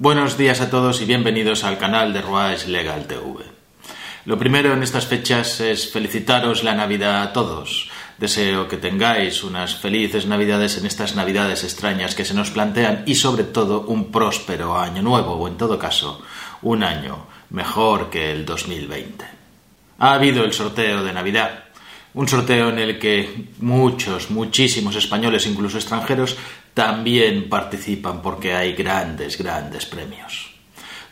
Buenos días a todos y bienvenidos al canal de Ruais Legal TV. Lo primero en estas fechas es felicitaros la Navidad a todos. Deseo que tengáis unas felices Navidades en estas Navidades extrañas que se nos plantean y sobre todo un próspero año nuevo o en todo caso un año mejor que el 2020. Ha habido el sorteo de Navidad un sorteo en el que muchos, muchísimos españoles, incluso extranjeros, también participan porque hay grandes, grandes premios.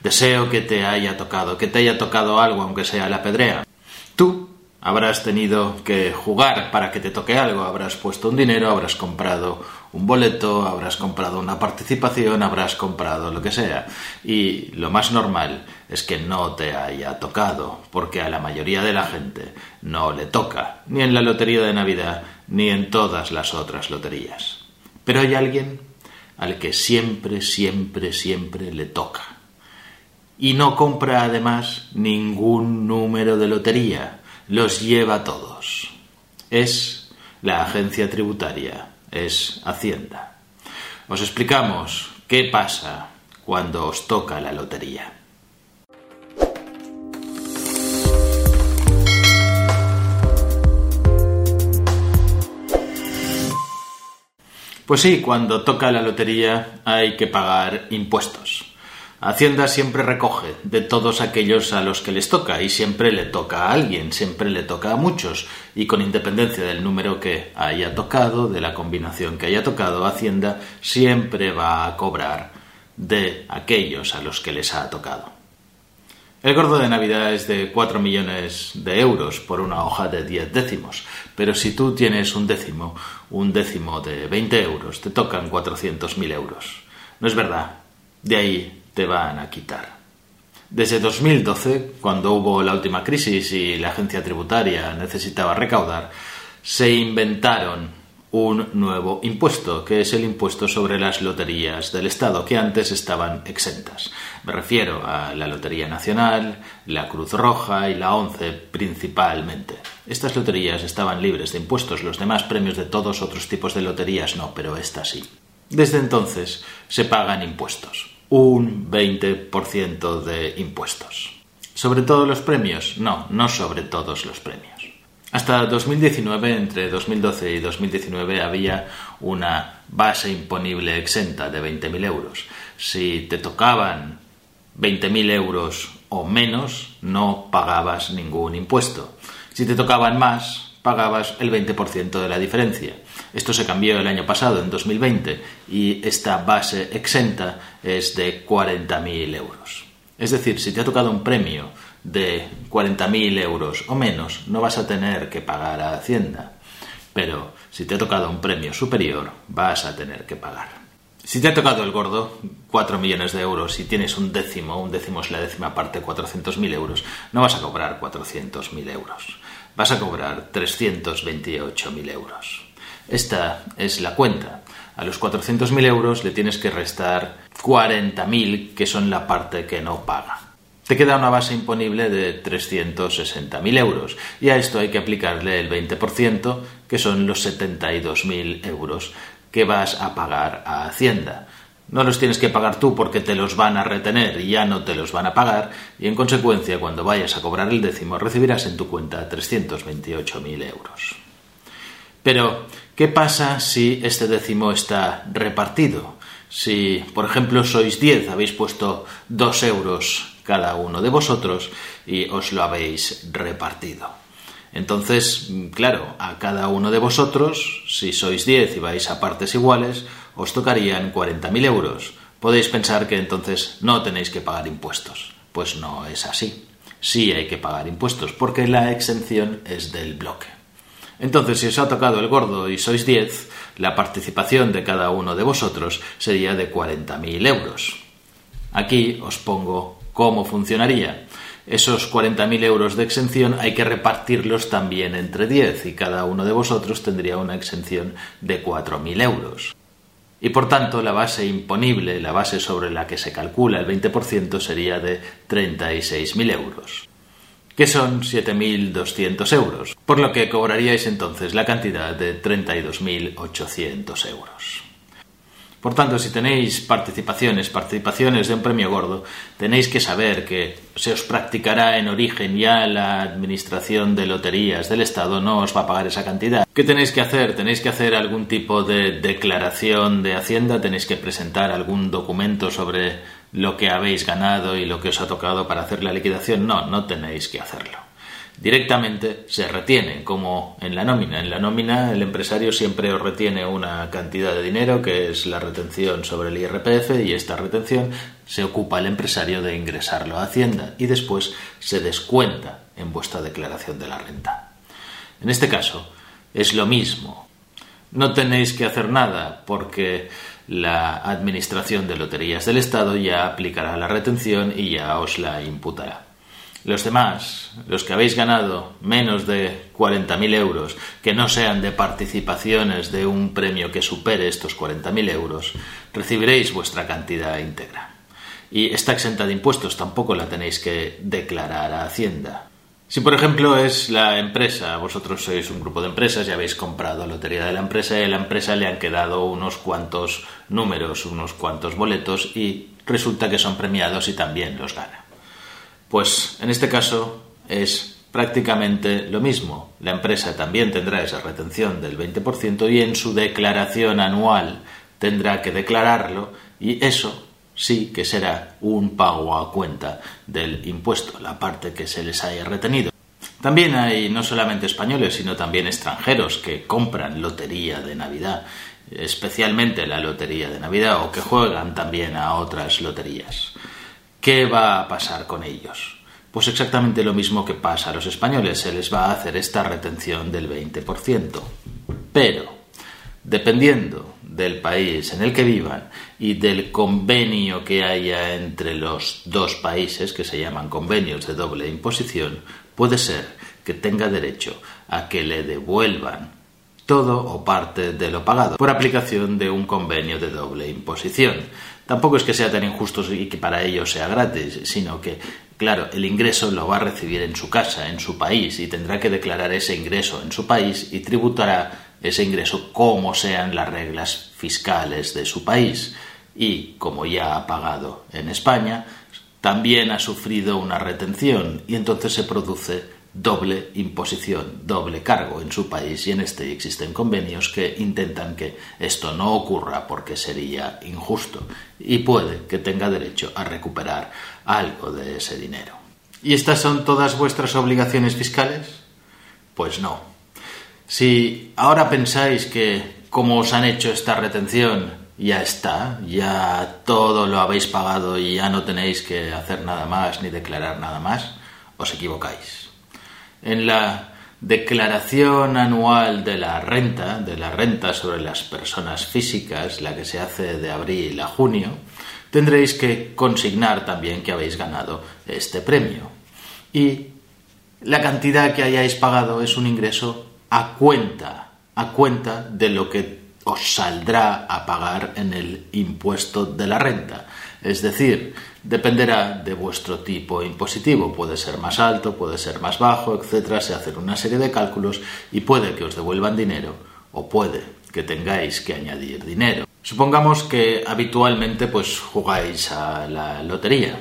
Deseo que te haya tocado, que te haya tocado algo, aunque sea la pedrea. Tú habrás tenido que jugar para que te toque algo, habrás puesto un dinero, habrás comprado un boleto, habrás comprado una participación, habrás comprado lo que sea. Y lo más normal es que no te haya tocado, porque a la mayoría de la gente no le toca, ni en la lotería de Navidad, ni en todas las otras loterías. Pero hay alguien al que siempre, siempre, siempre le toca. Y no compra además ningún número de lotería, los lleva todos. Es la agencia tributaria, es Hacienda. Os explicamos qué pasa cuando os toca la lotería. Pues sí, cuando toca la lotería hay que pagar impuestos. Hacienda siempre recoge de todos aquellos a los que les toca y siempre le toca a alguien, siempre le toca a muchos y con independencia del número que haya tocado, de la combinación que haya tocado, Hacienda siempre va a cobrar de aquellos a los que les ha tocado. El gordo de Navidad es de 4 millones de euros por una hoja de 10 décimos, pero si tú tienes un décimo, un décimo de 20 euros, te tocan 400.000 euros. No es verdad, de ahí te van a quitar. Desde 2012, cuando hubo la última crisis y la agencia tributaria necesitaba recaudar, se inventaron un nuevo impuesto, que es el impuesto sobre las loterías del Estado, que antes estaban exentas. Me refiero a la Lotería Nacional, la Cruz Roja y la ONCE principalmente. Estas loterías estaban libres de impuestos, los demás premios de todos otros tipos de loterías no, pero esta sí. Desde entonces se pagan impuestos, un 20% de impuestos. ¿Sobre todos los premios? No, no sobre todos los premios. Hasta 2019, entre 2012 y 2019, había una base imponible exenta de 20.000 euros. Si te tocaban 20.000 euros o menos, no pagabas ningún impuesto. Si te tocaban más, pagabas el 20% de la diferencia. Esto se cambió el año pasado, en 2020, y esta base exenta es de 40.000 euros. Es decir, si te ha tocado un premio de 40.000 euros o menos, no vas a tener que pagar a Hacienda. Pero si te ha tocado un premio superior, vas a tener que pagar. Si te ha tocado el gordo, 4 millones de euros, y tienes un décimo, un décimo es la décima parte, 400.000 euros, no vas a cobrar 400.000 euros, vas a cobrar 328.000 euros. Esta es la cuenta. A los 400.000 euros le tienes que restar 40.000, que son la parte que no paga te queda una base imponible de 360.000 euros y a esto hay que aplicarle el 20%, que son los 72.000 euros que vas a pagar a Hacienda. No los tienes que pagar tú porque te los van a retener y ya no te los van a pagar y en consecuencia cuando vayas a cobrar el décimo recibirás en tu cuenta 328.000 euros. Pero, ¿qué pasa si este décimo está repartido? Si, por ejemplo, sois 10, habéis puesto 2 euros cada uno de vosotros y os lo habéis repartido. Entonces, claro, a cada uno de vosotros, si sois 10 y vais a partes iguales, os tocarían 40.000 euros. Podéis pensar que entonces no tenéis que pagar impuestos. Pues no es así. Sí hay que pagar impuestos porque la exención es del bloque. Entonces, si os ha tocado el gordo y sois 10, la participación de cada uno de vosotros sería de 40.000 euros. Aquí os pongo ¿Cómo funcionaría? Esos 40.000 euros de exención hay que repartirlos también entre 10 y cada uno de vosotros tendría una exención de 4.000 euros. Y por tanto la base imponible, la base sobre la que se calcula el 20% sería de 36.000 euros, que son 7.200 euros, por lo que cobraríais entonces la cantidad de 32.800 euros. Por tanto, si tenéis participaciones, participaciones de un premio gordo, tenéis que saber que se os practicará en origen ya la Administración de Loterías del Estado no os va a pagar esa cantidad. ¿Qué tenéis que hacer? Tenéis que hacer algún tipo de declaración de Hacienda, tenéis que presentar algún documento sobre lo que habéis ganado y lo que os ha tocado para hacer la liquidación. No, no tenéis que hacerlo directamente se retiene, como en la nómina. En la nómina el empresario siempre os retiene una cantidad de dinero que es la retención sobre el IRPF y esta retención se ocupa el empresario de ingresarlo a Hacienda y después se descuenta en vuestra declaración de la renta. En este caso es lo mismo. No tenéis que hacer nada porque la Administración de Loterías del Estado ya aplicará la retención y ya os la imputará. Los demás, los que habéis ganado menos de 40.000 euros, que no sean de participaciones de un premio que supere estos 40.000 euros, recibiréis vuestra cantidad íntegra. Y está exenta de impuestos, tampoco la tenéis que declarar a Hacienda. Si, por ejemplo, es la empresa, vosotros sois un grupo de empresas y habéis comprado lotería de la empresa y a la empresa le han quedado unos cuantos números, unos cuantos boletos y resulta que son premiados y también los gana. Pues en este caso es prácticamente lo mismo. La empresa también tendrá esa retención del 20% y en su declaración anual tendrá que declararlo y eso sí que será un pago a cuenta del impuesto, la parte que se les haya retenido. También hay no solamente españoles, sino también extranjeros que compran lotería de Navidad, especialmente la lotería de Navidad, o que juegan también a otras loterías. ¿Qué va a pasar con ellos? Pues exactamente lo mismo que pasa a los españoles, se les va a hacer esta retención del 20%. Pero, dependiendo del país en el que vivan y del convenio que haya entre los dos países, que se llaman convenios de doble imposición, puede ser que tenga derecho a que le devuelvan todo o parte de lo pagado por aplicación de un convenio de doble imposición. Tampoco es que sea tan injusto y que para ellos sea gratis, sino que, claro, el ingreso lo va a recibir en su casa, en su país, y tendrá que declarar ese ingreso en su país y tributará ese ingreso como sean las reglas fiscales de su país. Y, como ya ha pagado en España, también ha sufrido una retención y entonces se produce doble imposición, doble cargo en su país y en este existen convenios que intentan que esto no ocurra porque sería injusto y puede que tenga derecho a recuperar algo de ese dinero. ¿Y estas son todas vuestras obligaciones fiscales? Pues no. Si ahora pensáis que como os han hecho esta retención ya está, ya todo lo habéis pagado y ya no tenéis que hacer nada más ni declarar nada más, os equivocáis en la declaración anual de la renta, de la renta sobre las personas físicas, la que se hace de abril a junio, tendréis que consignar también que habéis ganado este premio. Y la cantidad que hayáis pagado es un ingreso a cuenta, a cuenta de lo que os saldrá a pagar en el impuesto de la renta. Es decir, dependerá de vuestro tipo impositivo. Puede ser más alto, puede ser más bajo, etcétera. Se hacen una serie de cálculos y puede que os devuelvan dinero o puede que tengáis que añadir dinero. Supongamos que habitualmente pues jugáis a la lotería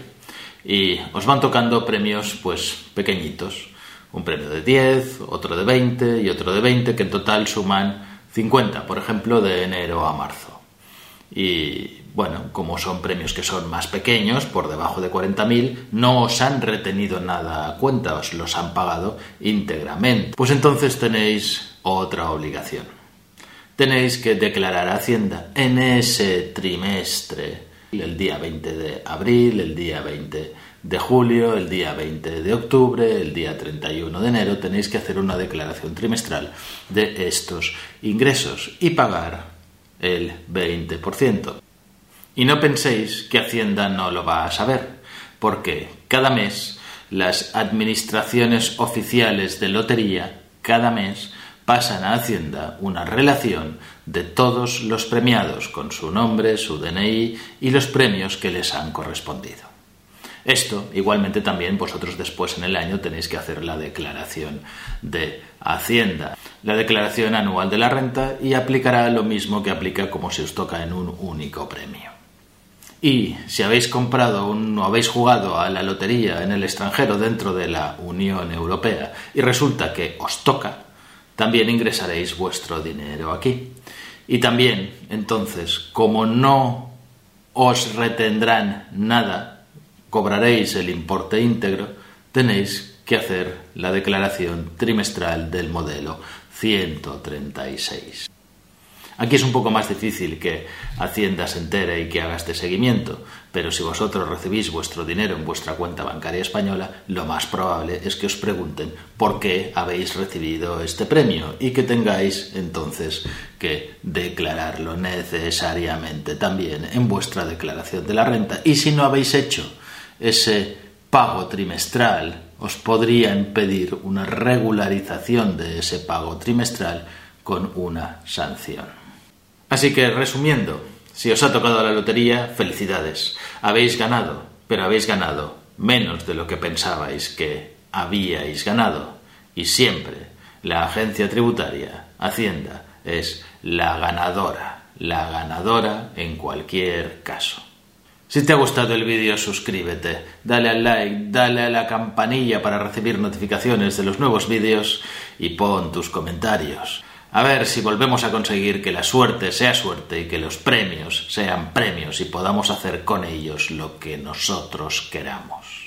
y os van tocando premios pues pequeñitos. Un premio de 10, otro de 20 y otro de 20 que en total suman 50, por ejemplo, de enero a marzo. Y bueno, como son premios que son más pequeños, por debajo de 40.000, no os han retenido nada a cuenta, os los han pagado íntegramente. Pues entonces tenéis otra obligación. Tenéis que declarar a Hacienda en ese trimestre, el día 20 de abril, el día 20 de julio, el día 20 de octubre, el día 31 de enero, tenéis que hacer una declaración trimestral de estos ingresos y pagar el 20%. Y no penséis que Hacienda no lo va a saber, porque cada mes las administraciones oficiales de lotería, cada mes, pasan a Hacienda una relación de todos los premiados con su nombre, su DNI y los premios que les han correspondido. Esto, igualmente también vosotros después en el año tenéis que hacer la declaración de Hacienda, la declaración anual de la renta y aplicará lo mismo que aplica como si os toca en un único premio. Y si habéis comprado o habéis jugado a la lotería en el extranjero dentro de la Unión Europea y resulta que os toca, también ingresaréis vuestro dinero aquí. Y también, entonces, como no os retendrán nada, cobraréis el importe íntegro, tenéis que hacer la declaración trimestral del modelo 136. Aquí es un poco más difícil que Hacienda se entere y que haga este seguimiento, pero si vosotros recibís vuestro dinero en vuestra cuenta bancaria española, lo más probable es que os pregunten por qué habéis recibido este premio y que tengáis entonces que declararlo necesariamente también en vuestra declaración de la renta. Y si no habéis hecho ese pago trimestral, os podrían pedir una regularización de ese pago trimestral con una sanción. Así que, resumiendo, si os ha tocado la lotería, felicidades. Habéis ganado, pero habéis ganado menos de lo que pensabais que habíais ganado. Y siempre la agencia tributaria, Hacienda, es la ganadora, la ganadora en cualquier caso. Si te ha gustado el vídeo, suscríbete, dale al like, dale a la campanilla para recibir notificaciones de los nuevos vídeos y pon tus comentarios. A ver si volvemos a conseguir que la suerte sea suerte y que los premios sean premios y podamos hacer con ellos lo que nosotros queramos.